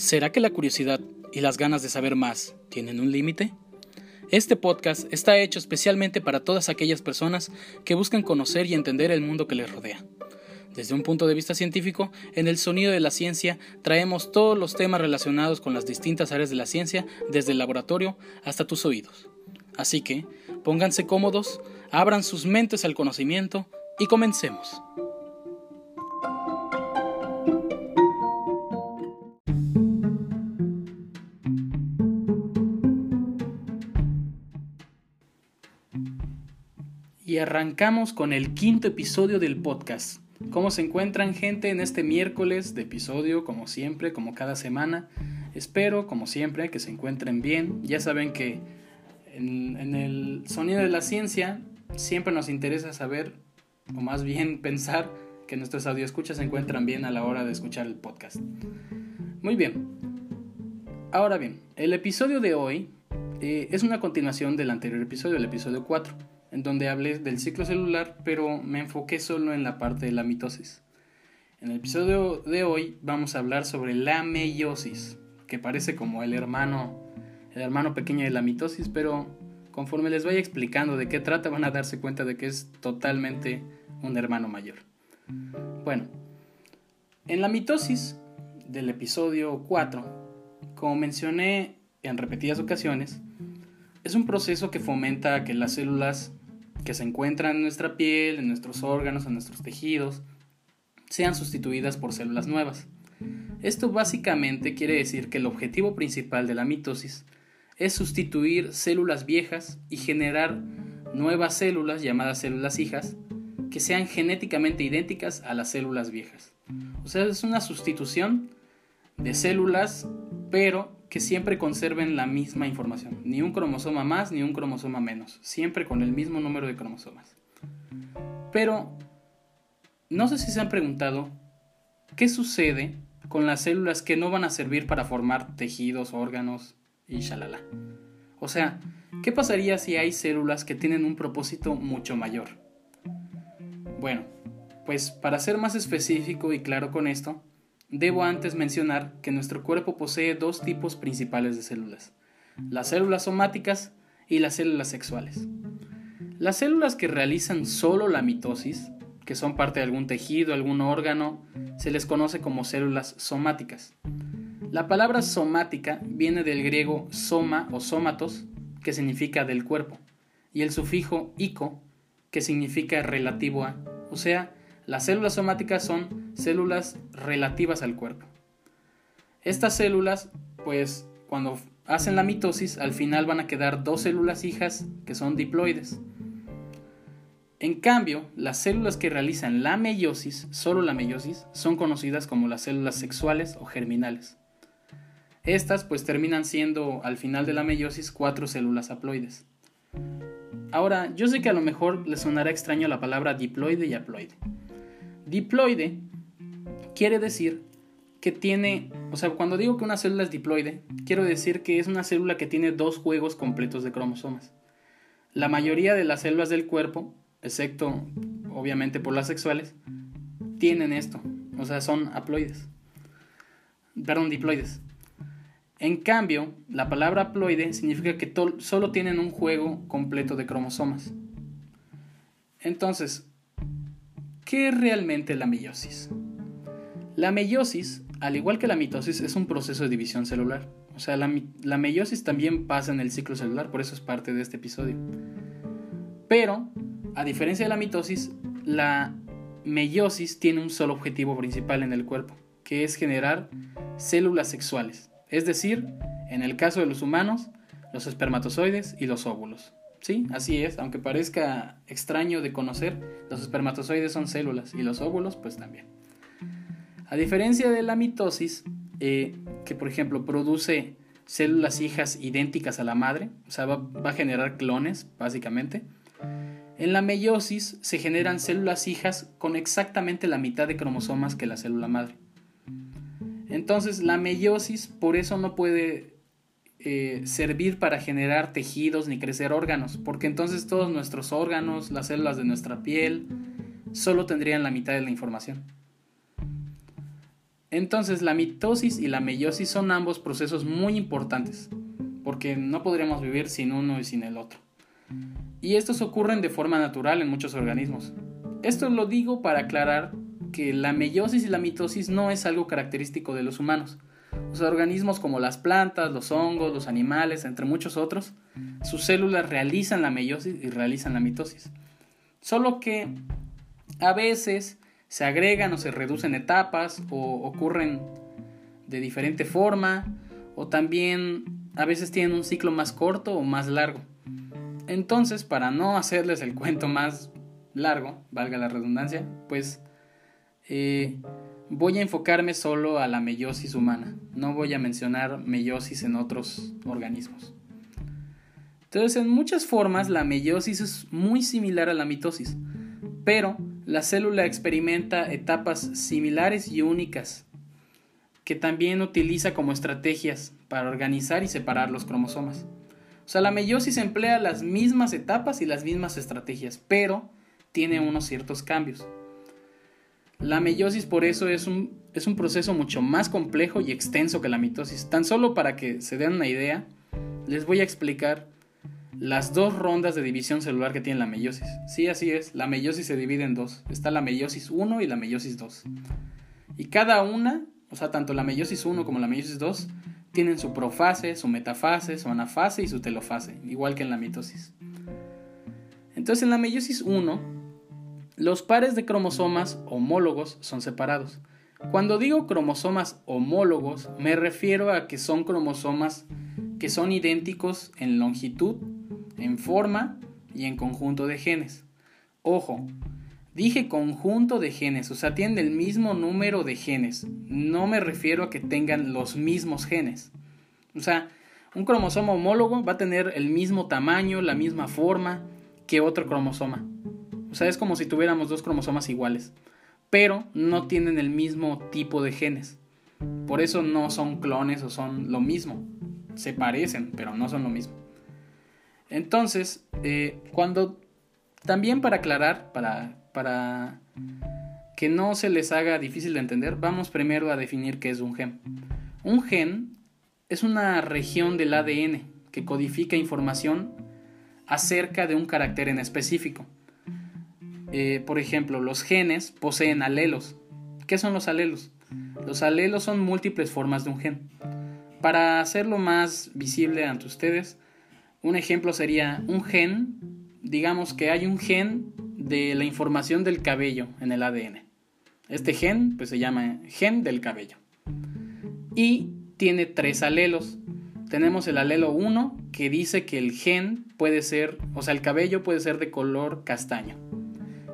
¿Será que la curiosidad y las ganas de saber más tienen un límite? Este podcast está hecho especialmente para todas aquellas personas que buscan conocer y entender el mundo que les rodea. Desde un punto de vista científico, en el sonido de la ciencia traemos todos los temas relacionados con las distintas áreas de la ciencia, desde el laboratorio hasta tus oídos. Así que, pónganse cómodos, abran sus mentes al conocimiento y comencemos. Arrancamos con el quinto episodio del podcast. ¿Cómo se encuentran gente en este miércoles de episodio? Como siempre, como cada semana. Espero, como siempre, que se encuentren bien. Ya saben que en, el sonido de la ciencia siempre nos interesa saber, o más bien pensar, que nuestros escuchas se encuentran bien a la hora de escuchar el podcast. Muy bien. Ahora bien, el episodio de hoy eh, es una continuación del anterior episodio, el episodio 4 en donde hablé del ciclo celular, pero me enfoqué solo en la parte de la mitosis. En el episodio de hoy vamos a hablar sobre la meiosis, que parece como el hermano, el hermano pequeño de la mitosis, pero conforme les vaya explicando de qué trata van a darse cuenta de que es totalmente un hermano mayor. Bueno, en la mitosis del episodio 4, como mencioné en repetidas ocasiones, es un proceso que fomenta que las células que se encuentran en nuestra piel, en nuestros órganos, en nuestros tejidos, sean sustituidas por células nuevas. Esto básicamente quiere decir que el objetivo principal de la mitosis es sustituir células viejas y generar nuevas células llamadas células hijas que sean genéticamente idénticas a las células viejas. O sea, es una sustitución de células, pero que siempre conserven la misma información, ni un cromosoma más ni un cromosoma menos, siempre con el mismo número de cromosomas. Pero, no sé si se han preguntado, ¿qué sucede con las células que no van a servir para formar tejidos, órganos y shalala? O sea, ¿qué pasaría si hay células que tienen un propósito mucho mayor? Bueno, pues para ser más específico y claro con esto, Debo antes mencionar que nuestro cuerpo posee dos tipos principales de células, las células somáticas y las células sexuales. Las células que realizan solo la mitosis, que son parte de algún tejido, algún órgano, se les conoce como células somáticas. La palabra somática viene del griego soma o somatos, que significa del cuerpo, y el sufijo ico, que significa relativo a, o sea, las células somáticas son células relativas al cuerpo. Estas células, pues cuando hacen la mitosis, al final van a quedar dos células hijas que son diploides. En cambio, las células que realizan la meiosis, solo la meiosis, son conocidas como las células sexuales o germinales. Estas pues terminan siendo al final de la meiosis cuatro células haploides. Ahora, yo sé que a lo mejor les sonará extraño la palabra diploide y haploide. Diploide quiere decir que tiene, o sea, cuando digo que una célula es diploide, quiero decir que es una célula que tiene dos juegos completos de cromosomas. La mayoría de las células del cuerpo, excepto obviamente por las sexuales, tienen esto, o sea, son haploides. Perdón, diploides. En cambio, la palabra haploide significa que solo tienen un juego completo de cromosomas. Entonces, ¿Qué es realmente la meiosis? La meiosis, al igual que la mitosis, es un proceso de división celular. O sea, la, la meiosis también pasa en el ciclo celular, por eso es parte de este episodio. Pero, a diferencia de la mitosis, la meiosis tiene un solo objetivo principal en el cuerpo, que es generar células sexuales. Es decir, en el caso de los humanos, los espermatozoides y los óvulos. Sí, así es, aunque parezca extraño de conocer, los espermatozoides son células y los óvulos pues también. A diferencia de la mitosis, eh, que por ejemplo produce células hijas idénticas a la madre, o sea, va, va a generar clones básicamente, en la meiosis se generan células hijas con exactamente la mitad de cromosomas que la célula madre. Entonces la meiosis por eso no puede eh, servir para generar tejidos ni crecer órganos, porque entonces todos nuestros órganos, las células de nuestra piel, solo tendrían la mitad de la información. Entonces la mitosis y la meiosis son ambos procesos muy importantes, porque no podríamos vivir sin uno y sin el otro. Y estos ocurren de forma natural en muchos organismos. Esto lo digo para aclarar que la meiosis y la mitosis no es algo característico de los humanos. Los organismos como las plantas, los hongos, los animales, entre muchos otros, sus células realizan la meiosis y realizan la mitosis. Solo que a veces se agregan o se reducen etapas o ocurren de diferente forma o también a veces tienen un ciclo más corto o más largo. Entonces, para no hacerles el cuento más largo, valga la redundancia, pues eh, voy a enfocarme solo a la meiosis humana. No voy a mencionar meiosis en otros organismos. Entonces, en muchas formas, la meiosis es muy similar a la mitosis, pero la célula experimenta etapas similares y únicas que también utiliza como estrategias para organizar y separar los cromosomas. O sea, la meiosis emplea las mismas etapas y las mismas estrategias, pero tiene unos ciertos cambios. La meiosis por eso es un, es un proceso mucho más complejo y extenso que la mitosis. Tan solo para que se den una idea, les voy a explicar las dos rondas de división celular que tiene la meiosis. Sí, así es, la meiosis se divide en dos. Está la meiosis 1 y la meiosis 2. Y cada una, o sea, tanto la meiosis 1 como la meiosis 2, tienen su profase, su metafase, su anafase y su telofase, igual que en la mitosis. Entonces, en la meiosis 1, los pares de cromosomas homólogos son separados. Cuando digo cromosomas homólogos, me refiero a que son cromosomas que son idénticos en longitud, en forma y en conjunto de genes. Ojo, dije conjunto de genes, o sea, tienen el mismo número de genes. No me refiero a que tengan los mismos genes. O sea, un cromosoma homólogo va a tener el mismo tamaño, la misma forma que otro cromosoma. O sea, es como si tuviéramos dos cromosomas iguales, pero no tienen el mismo tipo de genes. Por eso no son clones o son lo mismo. Se parecen, pero no son lo mismo. Entonces, eh, cuando también para aclarar, para, para que no se les haga difícil de entender, vamos primero a definir qué es un gen. Un gen es una región del ADN que codifica información acerca de un carácter en específico. Eh, por ejemplo, los genes poseen alelos. ¿Qué son los alelos? Los alelos son múltiples formas de un gen. Para hacerlo más visible ante ustedes, un ejemplo sería un gen, digamos que hay un gen de la información del cabello en el ADN. Este gen pues se llama gen del cabello. Y tiene tres alelos. Tenemos el alelo 1 que dice que el gen puede ser, o sea, el cabello puede ser de color castaño.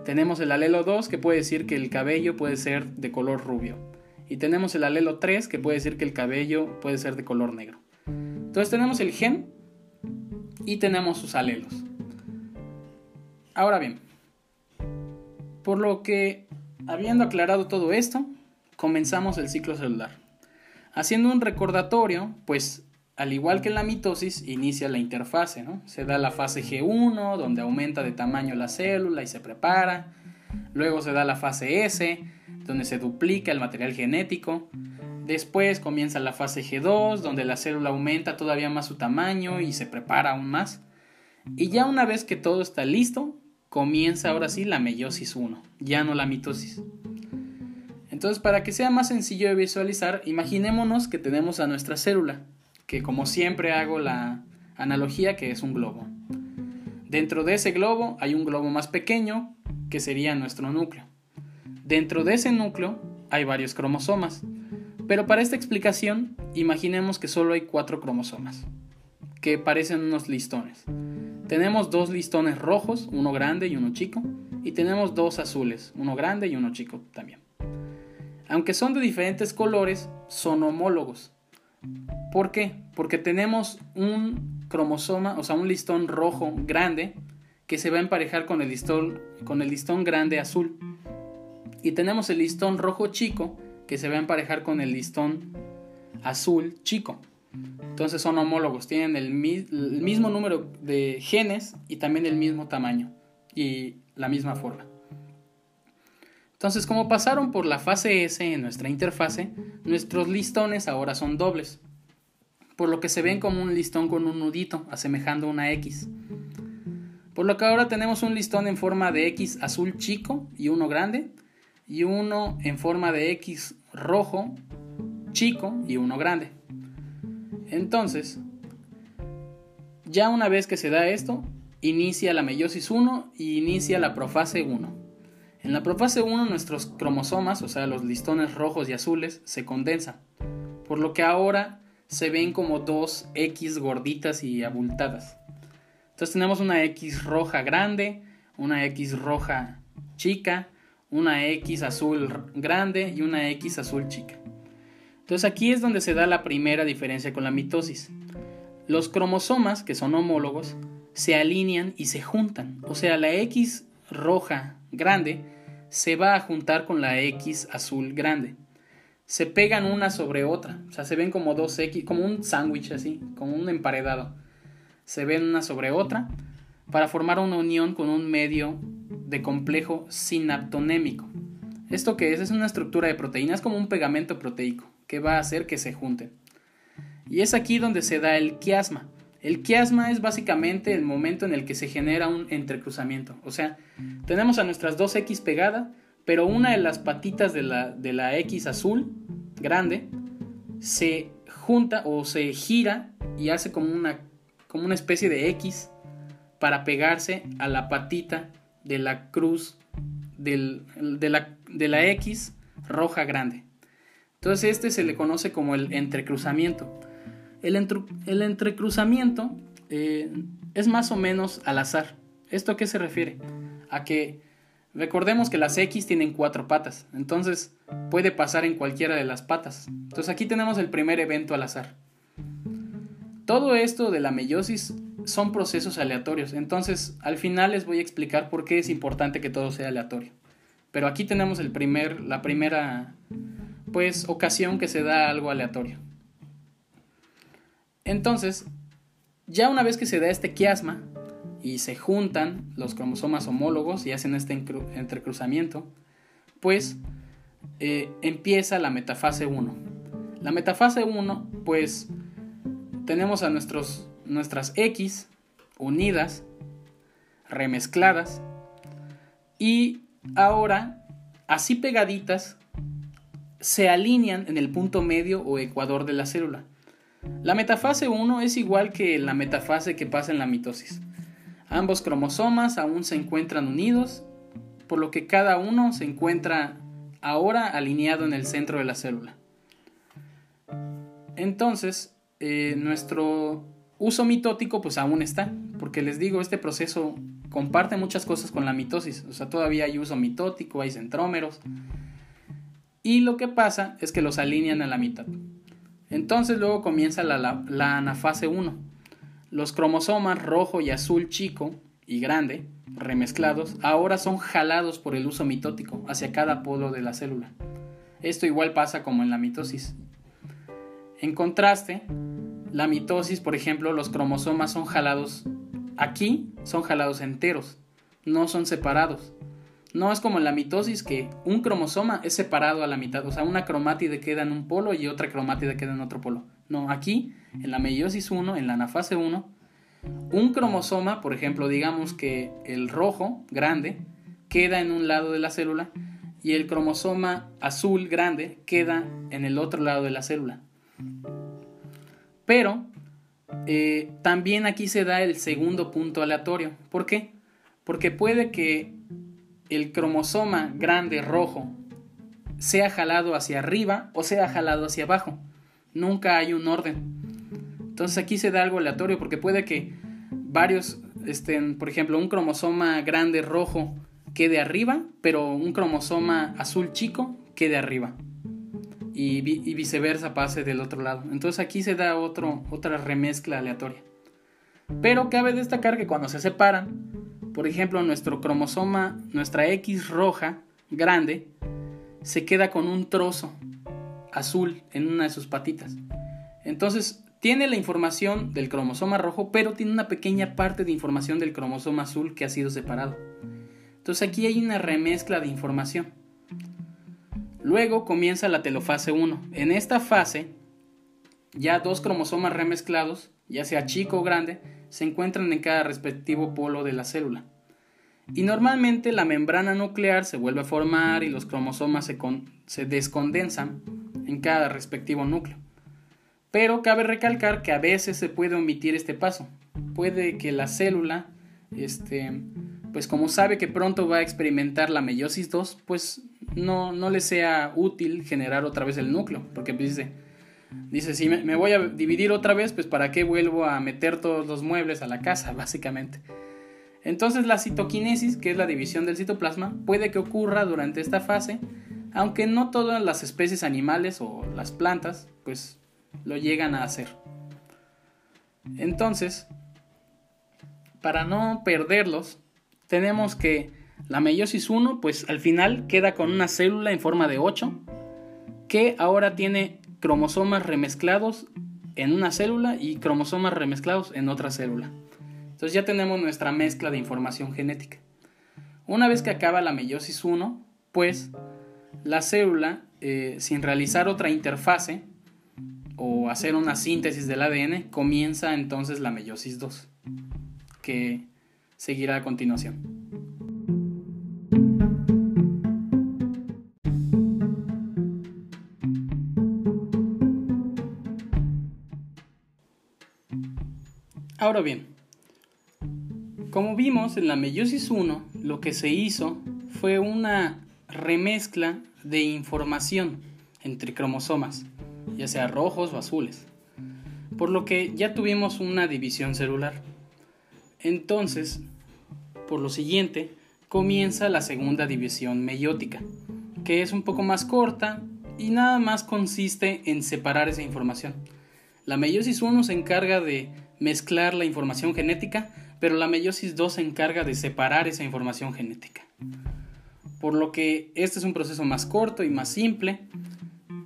Tenemos el alelo 2 que puede decir que el cabello puede ser de color rubio. Y tenemos el alelo 3 que puede decir que el cabello puede ser de color negro. Entonces tenemos el gen y tenemos sus alelos. Ahora bien, por lo que, habiendo aclarado todo esto, comenzamos el ciclo celular. Haciendo un recordatorio, pues al igual que en la mitosis, inicia la interfase, ¿no? Se da la fase G1, donde aumenta de tamaño la célula y se prepara. Luego se da la fase S, donde se duplica el material genético. Después comienza la fase G2, donde la célula aumenta todavía más su tamaño y se prepara aún más. Y ya una vez que todo está listo, comienza ahora sí la meiosis 1, ya no la mitosis. Entonces, para que sea más sencillo de visualizar, imaginémonos que tenemos a nuestra célula, que como siempre hago la analogía que es un globo. Dentro de ese globo hay un globo más pequeño, que sería nuestro núcleo. Dentro de ese núcleo hay varios cromosomas, pero para esta explicación, imaginemos que solo hay cuatro cromosomas, que parecen unos listones. Tenemos dos listones rojos, uno grande y uno chico, y tenemos dos azules, uno grande y uno chico también. Aunque son de diferentes colores, son homólogos. ¿Por qué? Porque tenemos un cromosoma, o sea, un listón rojo grande que se va a emparejar con el listón, con el listón grande azul. Y tenemos el listón rojo chico que se va a emparejar con el listón azul chico. Entonces son homólogos, tienen el, mismo número de genes y también el mismo tamaño y la misma forma. Entonces, como pasaron por la fase S en nuestra interfase, nuestros listones ahora son dobles, por lo que se ven como un listón con un nudito, asemejando una X. Por lo que ahora tenemos un listón en forma de X azul chico y uno grande, y uno en forma de X rojo chico y uno grande. Entonces, ya una vez que se da esto, inicia la meiosis 1 y inicia la profase 1. En la profase 1 nuestros cromosomas, o sea, los listones rojos y azules, se condensan, por lo que ahora se ven como dos X gorditas y abultadas. Entonces tenemos una X roja grande, una X roja chica, una X azul grande y una X azul chica. Entonces aquí es donde se da la primera diferencia con la mitosis. Los cromosomas, que son homólogos, se alinean y se juntan. O sea, la X roja grande se va a juntar con la X azul grande. Se pegan una sobre otra, o sea, se ven como dos X, como un sándwich así, como un emparedado. Se ven una sobre otra para formar una unión con un medio de complejo sinaptonémico. ¿Esto que es? Es una estructura de proteínas como un pegamento proteico que va a hacer que se junten. Y es aquí donde se da el quiasma. El quiasma es básicamente el momento en el que se genera un entrecruzamiento. O sea, tenemos a nuestras dos X pegadas, pero una de las patitas de la, de la X azul grande se junta o se gira y hace como una, como una especie de X para pegarse a la patita de la cruz de, la, de la X roja grande. Entonces este se le conoce como el entrecruzamiento. El, entrecruzamiento eh, es más o menos al azar. ¿Esto a qué se refiere? A que recordemos que las X tienen cuatro patas, entonces puede pasar en cualquiera de las patas. Entonces aquí tenemos el primer evento al azar. Todo esto de la meiosis son procesos aleatorios, entonces al final les voy a explicar por qué es importante que todo sea aleatorio. Pero aquí tenemos el primer, la primera pues ocasión que se da algo aleatorio. Entonces, ya una vez que se da este quiasma y se juntan los cromosomas homólogos y hacen este entrecruzamiento, pues eh, empieza la metafase 1. La metafase 1, pues tenemos a nuestros, nuestras X unidas, remezcladas, y ahora, así pegaditas, se alinean en el punto medio o ecuador de la célula. La metafase 1 es igual que la metafase que pasa en la mitosis. Ambos cromosomas aún se encuentran unidos, por lo que cada uno se encuentra ahora alineado en el centro de la célula. Entonces, eh, nuestro uso mitótico pues aún está, porque les digo, este proceso comparte muchas cosas con la mitosis, o sea, todavía hay uso mitótico, hay centrómeros, y lo que pasa es que los alinean a la mitad. Entonces luego comienza la, anafase 1. Los cromosomas rojo y azul chico y grande, remezclados, ahora son jalados por el uso mitótico hacia cada polo de la célula. Esto igual pasa como en la mitosis. En contraste, la mitosis, por ejemplo, los cromosomas son jalados aquí, son jalados enteros, no son separados. No es como en la mitosis que un cromosoma es separado a la mitad, o sea, una cromátide queda en un polo y otra cromátide queda en otro polo. No, aquí, en la meiosis 1, en la anafase 1, un cromosoma, por ejemplo, digamos que el rojo grande queda en un lado de la célula y el cromosoma azul grande queda en el otro lado de la célula. Pero eh, también aquí se da el segundo punto aleatorio. ¿Por qué? Porque puede que el cromosoma grande rojo sea jalado hacia arriba o sea jalado hacia abajo. Nunca hay un orden. Entonces aquí se da algo aleatorio porque puede que varios, estén, por ejemplo, un cromosoma grande rojo quede arriba, pero un cromosoma azul chico quede arriba. Y, viceversa pase del otro lado. Entonces aquí se da otro, otra remezcla aleatoria. Pero cabe destacar que cuando se separan, por ejemplo, nuestro cromosoma, nuestra X roja grande, se queda con un trozo azul en una de sus patitas. Entonces, tiene la información del cromosoma rojo, pero tiene una pequeña parte de información del cromosoma azul que ha sido separado. Entonces aquí hay una remezcla de información. Luego comienza la telofase 1. En esta fase, ya dos cromosomas remezclados, ya sea chico o grande, se encuentran en cada respectivo polo de la célula. Y normalmente la membrana nuclear se vuelve a formar y los cromosomas se, se descondensan en cada respectivo núcleo. Pero cabe recalcar que a veces se puede omitir este paso. Puede que la célula, este, pues como sabe que pronto va a experimentar la meiosis 2, pues no, no le sea útil generar otra vez el núcleo. Porque dice, dice si me, me voy a dividir otra vez, pues para qué vuelvo a meter todos los muebles a la casa, básicamente. Entonces la citoquinesis, que es la división del citoplasma, puede que ocurra durante esta fase, aunque no todas las especies animales o las plantas, pues lo llegan a hacer. Entonces, para no perderlos, tenemos que la meiosis 1, pues al final queda con una célula en forma de 8, que ahora tiene cromosomas remezclados en una célula y cromosomas remezclados en otra célula. Entonces ya tenemos nuestra mezcla de información genética. Una vez que acaba la meiosis 1, pues la célula, eh, sin realizar otra interfase o hacer una síntesis del ADN, comienza entonces la meiosis 2, que seguirá a continuación. Ahora bien, como vimos en la meiosis 1, lo que se hizo fue una remezcla de información entre cromosomas, ya sea rojos o azules, por lo que ya tuvimos una división celular. Entonces, por lo siguiente, comienza la segunda división meiótica, que es un poco más corta y nada más consiste en separar esa información. La meiosis 1 se encarga de mezclar la información genética pero la meiosis 2 se encarga de separar esa información genética. Por lo que este es un proceso más corto y más simple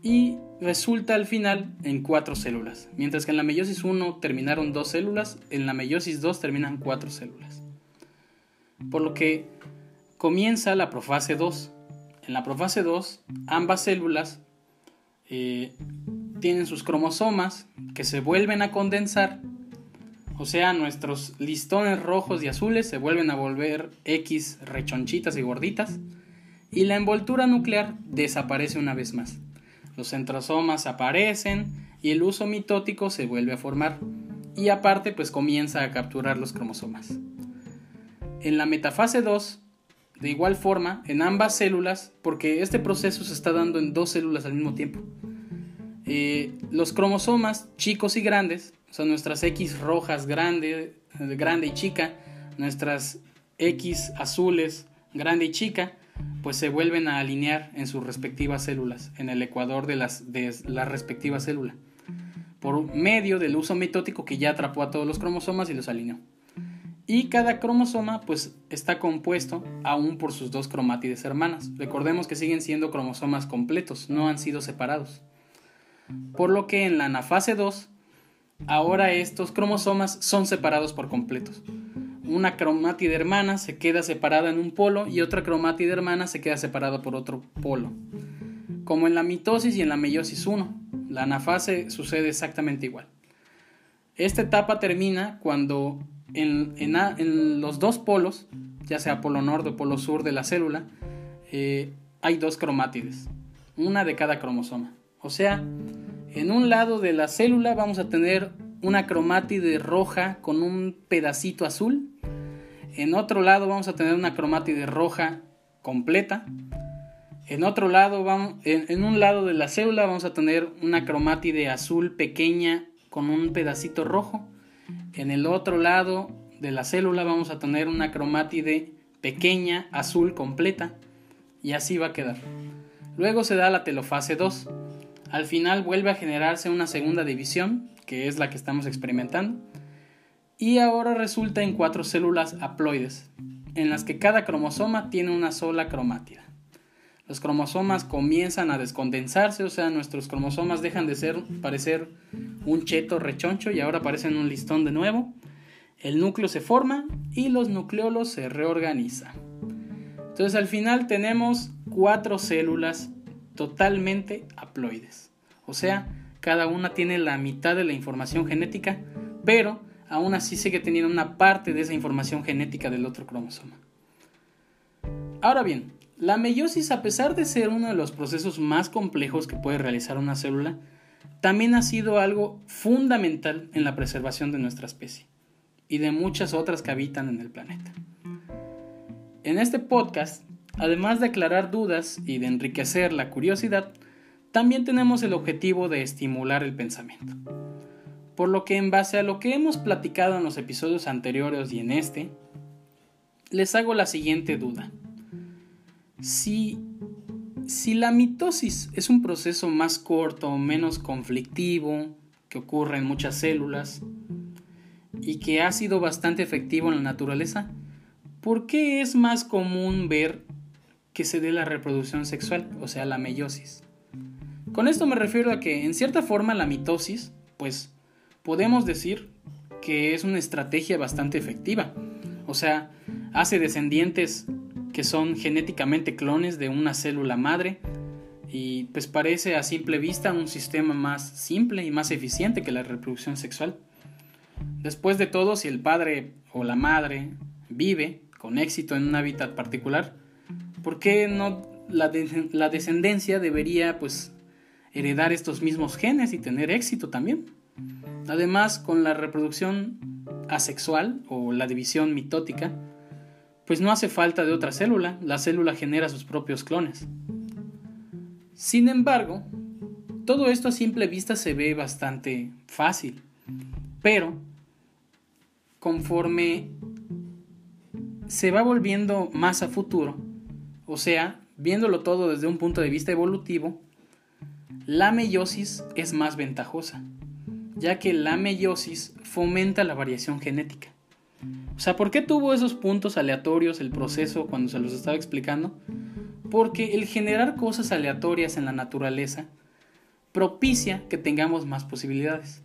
y resulta al final en cuatro células. Mientras que en la meiosis 1 terminaron dos células, en la meiosis 2 terminan cuatro células. Por lo que comienza la profase 2. En la profase 2, ambas células eh, tienen sus cromosomas que se vuelven a condensar o sea, nuestros listones rojos y azules se vuelven a volver X rechonchitas y gorditas. Y la envoltura nuclear desaparece una vez más. Los centrosomas aparecen y el uso mitótico se vuelve a formar. Y aparte, pues comienza a capturar los cromosomas. En la metafase 2, de igual forma, en ambas células, porque este proceso se está dando en dos células al mismo tiempo. Eh, los cromosomas chicos y grandes son nuestras X rojas grande, grande y chica, nuestras X azules grande y chica, pues se vuelven a alinear en sus respectivas células, en el ecuador de, las, de la respectiva célula, por medio del uso mitótico que ya atrapó a todos los cromosomas y los alineó. Y cada cromosoma pues está compuesto aún por sus dos cromátides hermanas. Recordemos que siguen siendo cromosomas completos, no han sido separados. Por lo que en la anafase 2 Ahora estos cromosomas son separados por completos. Una cromátide hermana se queda separada en un polo y otra cromátide hermana se queda separada por otro polo. Como en la mitosis y en la meiosis 1, la anafase sucede exactamente igual. Esta etapa termina cuando en, los dos polos, ya sea polo norte o polo sur de la célula, eh, hay dos cromátides, una de cada cromosoma. O sea, en un lado de la célula vamos a tener una cromátide roja con un pedacito azul. En otro lado vamos a tener una cromátide roja completa. En otro lado, vamos, en, un lado de la célula vamos a tener una cromátide azul pequeña con un pedacito rojo. En el otro lado de la célula vamos a tener una cromátide pequeña azul completa. Y así va a quedar. Luego se da la telofase 2 al final vuelve a generarse una segunda división, que es la que estamos experimentando, y ahora resulta en cuatro células haploides, en las que cada cromosoma tiene una sola cromátida. Los cromosomas comienzan a descondensarse, o sea, nuestros cromosomas dejan de ser parecer un cheto rechoncho y ahora parecen un listón de nuevo. El núcleo se forma y los nucleolos se reorganizan. Entonces al final tenemos cuatro células totalmente haploides. O sea, cada una tiene la mitad de la información genética, pero aún así sigue teniendo una parte de esa información genética del otro cromosoma. Ahora bien, la meiosis, a pesar de ser uno de los procesos más complejos que puede realizar una célula, también ha sido algo fundamental en la preservación de nuestra especie y de muchas otras que habitan en el planeta. En este podcast, además de aclarar dudas y de enriquecer la curiosidad, también tenemos el objetivo de estimular el pensamiento. Por lo que en base a lo que hemos platicado en los episodios anteriores y en este, les hago la siguiente duda. Si, si la mitosis es un proceso más corto menos conflictivo que ocurre en muchas células y que ha sido bastante efectivo en la naturaleza, ¿por qué es más común ver que se dé la reproducción sexual, o sea, la meiosis? Con esto me refiero a que, en cierta forma, la mitosis, pues, podemos decir que es una estrategia bastante efectiva. O sea, hace descendientes que son genéticamente clones de una célula madre y pues parece a simple vista un sistema más simple y más eficiente que la reproducción sexual. Después de todo, si el padre o la madre vive con éxito en un hábitat particular, ¿por qué no la, la descendencia debería pues heredar estos mismos genes y tener éxito también. Además, con la reproducción asexual o la división mitótica, pues no hace falta de otra célula, la célula genera sus propios clones. Sin embargo, todo esto a simple vista se ve bastante fácil, pero conforme se va volviendo más a futuro, o sea, viéndolo todo desde un punto de vista evolutivo, la meiosis es más ventajosa, ya que la meiosis fomenta la variación genética. O sea, ¿por qué tuvo esos puntos aleatorios el proceso cuando se los estaba explicando? Porque el generar cosas aleatorias en la naturaleza propicia que tengamos más posibilidades.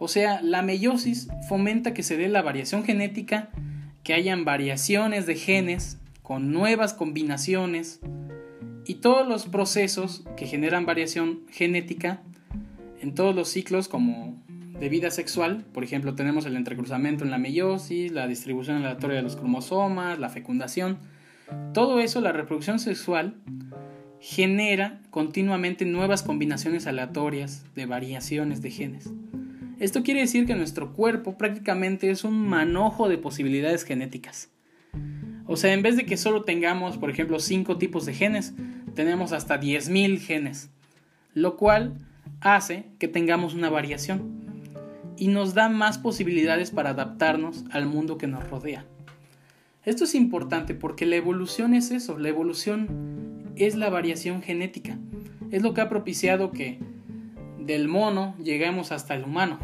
O sea, la meiosis fomenta que se dé la variación genética, que hayan variaciones de genes con nuevas combinaciones, y todos los procesos que generan variación genética en todos los ciclos como de vida sexual, por ejemplo tenemos el entrecruzamiento en la meiosis, la distribución aleatoria de los cromosomas, la fecundación, todo eso, la reproducción sexual, genera continuamente nuevas combinaciones aleatorias de variaciones de genes. Esto quiere decir que nuestro cuerpo prácticamente es un manojo de posibilidades genéticas. O sea, en vez de que solo tengamos, por ejemplo, cinco tipos de genes, tenemos hasta 10.000 genes, lo cual hace que tengamos una variación y nos da más posibilidades para adaptarnos al mundo que nos rodea. Esto es importante porque la evolución es eso, la evolución es la variación genética, es lo que ha propiciado que del mono lleguemos hasta el humano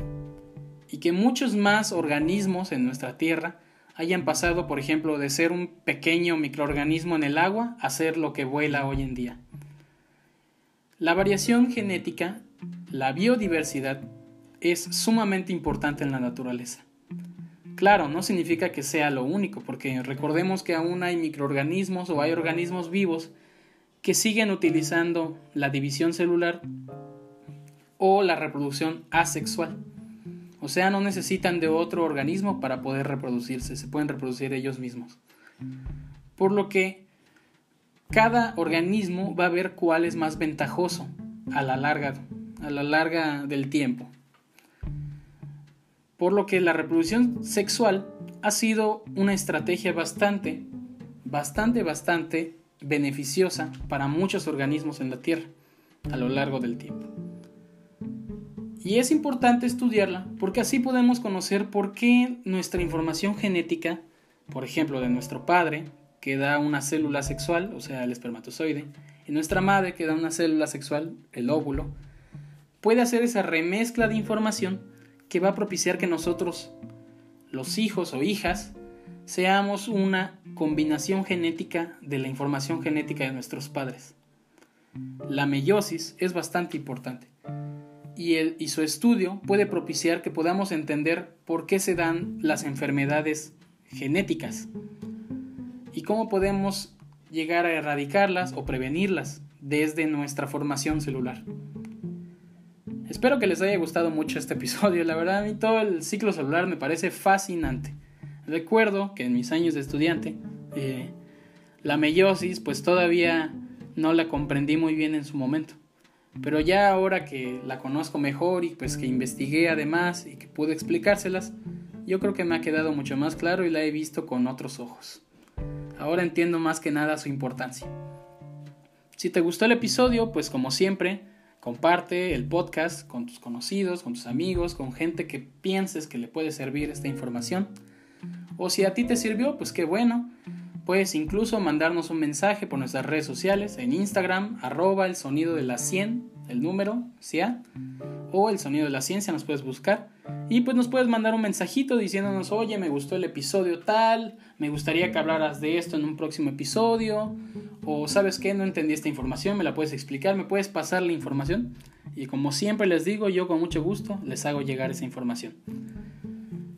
y que muchos más organismos en nuestra Tierra hayan pasado, por ejemplo, de ser un pequeño microorganismo en el agua a ser lo que vuela hoy en día. La variación genética, la biodiversidad, es sumamente importante en la naturaleza. Claro, no significa que sea lo único, porque recordemos que aún hay microorganismos o hay organismos vivos que siguen utilizando la división celular o la reproducción asexual. O sea, no necesitan de otro organismo para poder reproducirse, se pueden reproducir ellos mismos. Por lo que cada organismo va a ver cuál es más ventajoso a la larga, a la larga del tiempo. Por lo que la reproducción sexual ha sido una estrategia bastante, bastante, bastante beneficiosa para muchos organismos en la Tierra a lo largo del tiempo. Y es importante estudiarla porque así podemos conocer por qué nuestra información genética, por ejemplo, de nuestro padre, que da una célula sexual, o sea, el espermatozoide, y nuestra madre, que da una célula sexual, el óvulo, puede hacer esa remezcla de información que va a propiciar que nosotros, los hijos o hijas, seamos una combinación genética de la información genética de nuestros padres. La meiosis es bastante importante y, su estudio puede propiciar que podamos entender por qué se dan las enfermedades genéticas y cómo podemos llegar a erradicarlas o prevenirlas desde nuestra formación celular. Espero que les haya gustado mucho este episodio. La verdad, a mí todo el ciclo celular me parece fascinante. Recuerdo que en mis años de estudiante, eh, la meiosis, pues todavía no la comprendí muy bien en su momento. Pero ya ahora que la conozco mejor y pues que investigué además y que pude explicárselas, yo creo que me ha quedado mucho más claro y la he visto con otros ojos. Ahora entiendo más que nada su importancia. Si te gustó el episodio, pues como siempre, comparte el podcast con tus conocidos, con tus amigos, con gente que pienses que le puede servir esta información. O si a ti te sirvió, pues qué bueno. Puedes incluso mandarnos un mensaje por nuestras redes sociales en Instagram, arroba el sonido de la 100, el número, o el sonido de la ciencia, nos puedes buscar. Y pues nos puedes mandar un mensajito diciéndonos, oye, me gustó el episodio tal, me gustaría que hablaras de esto en un próximo episodio, o sabes qué, no entendí esta información, me la puedes explicar, me puedes pasar la información. Y como siempre les digo, yo con mucho gusto les hago llegar esa información.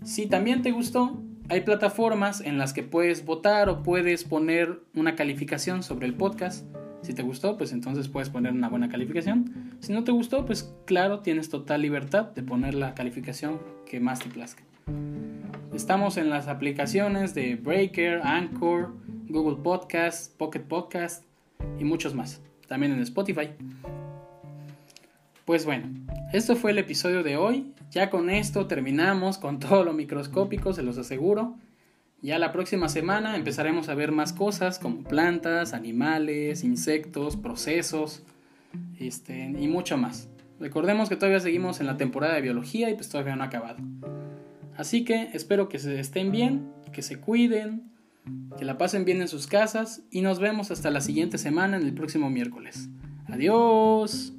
Si también te gustó, hay plataformas en las que puedes votar o puedes poner una calificación sobre el podcast. Si te gustó, pues entonces puedes poner una buena calificación. Si no te gustó, pues claro, tienes total libertad de poner la calificación que más te plazca. Estamos en las aplicaciones de Breaker, Anchor, Google Podcast, Pocket Podcast y muchos más. También en Spotify. Pues bueno, esto fue el episodio de hoy. Ya con esto terminamos con todo lo microscópico, se los aseguro. Ya la próxima semana empezaremos a ver más cosas como plantas, animales, insectos, procesos este, y mucho más. Recordemos que todavía seguimos en la temporada de biología y pues todavía no ha acabado. Así que espero que se estén bien, que se cuiden, que la pasen bien en sus casas y nos vemos hasta la siguiente semana en el próximo miércoles. Adiós.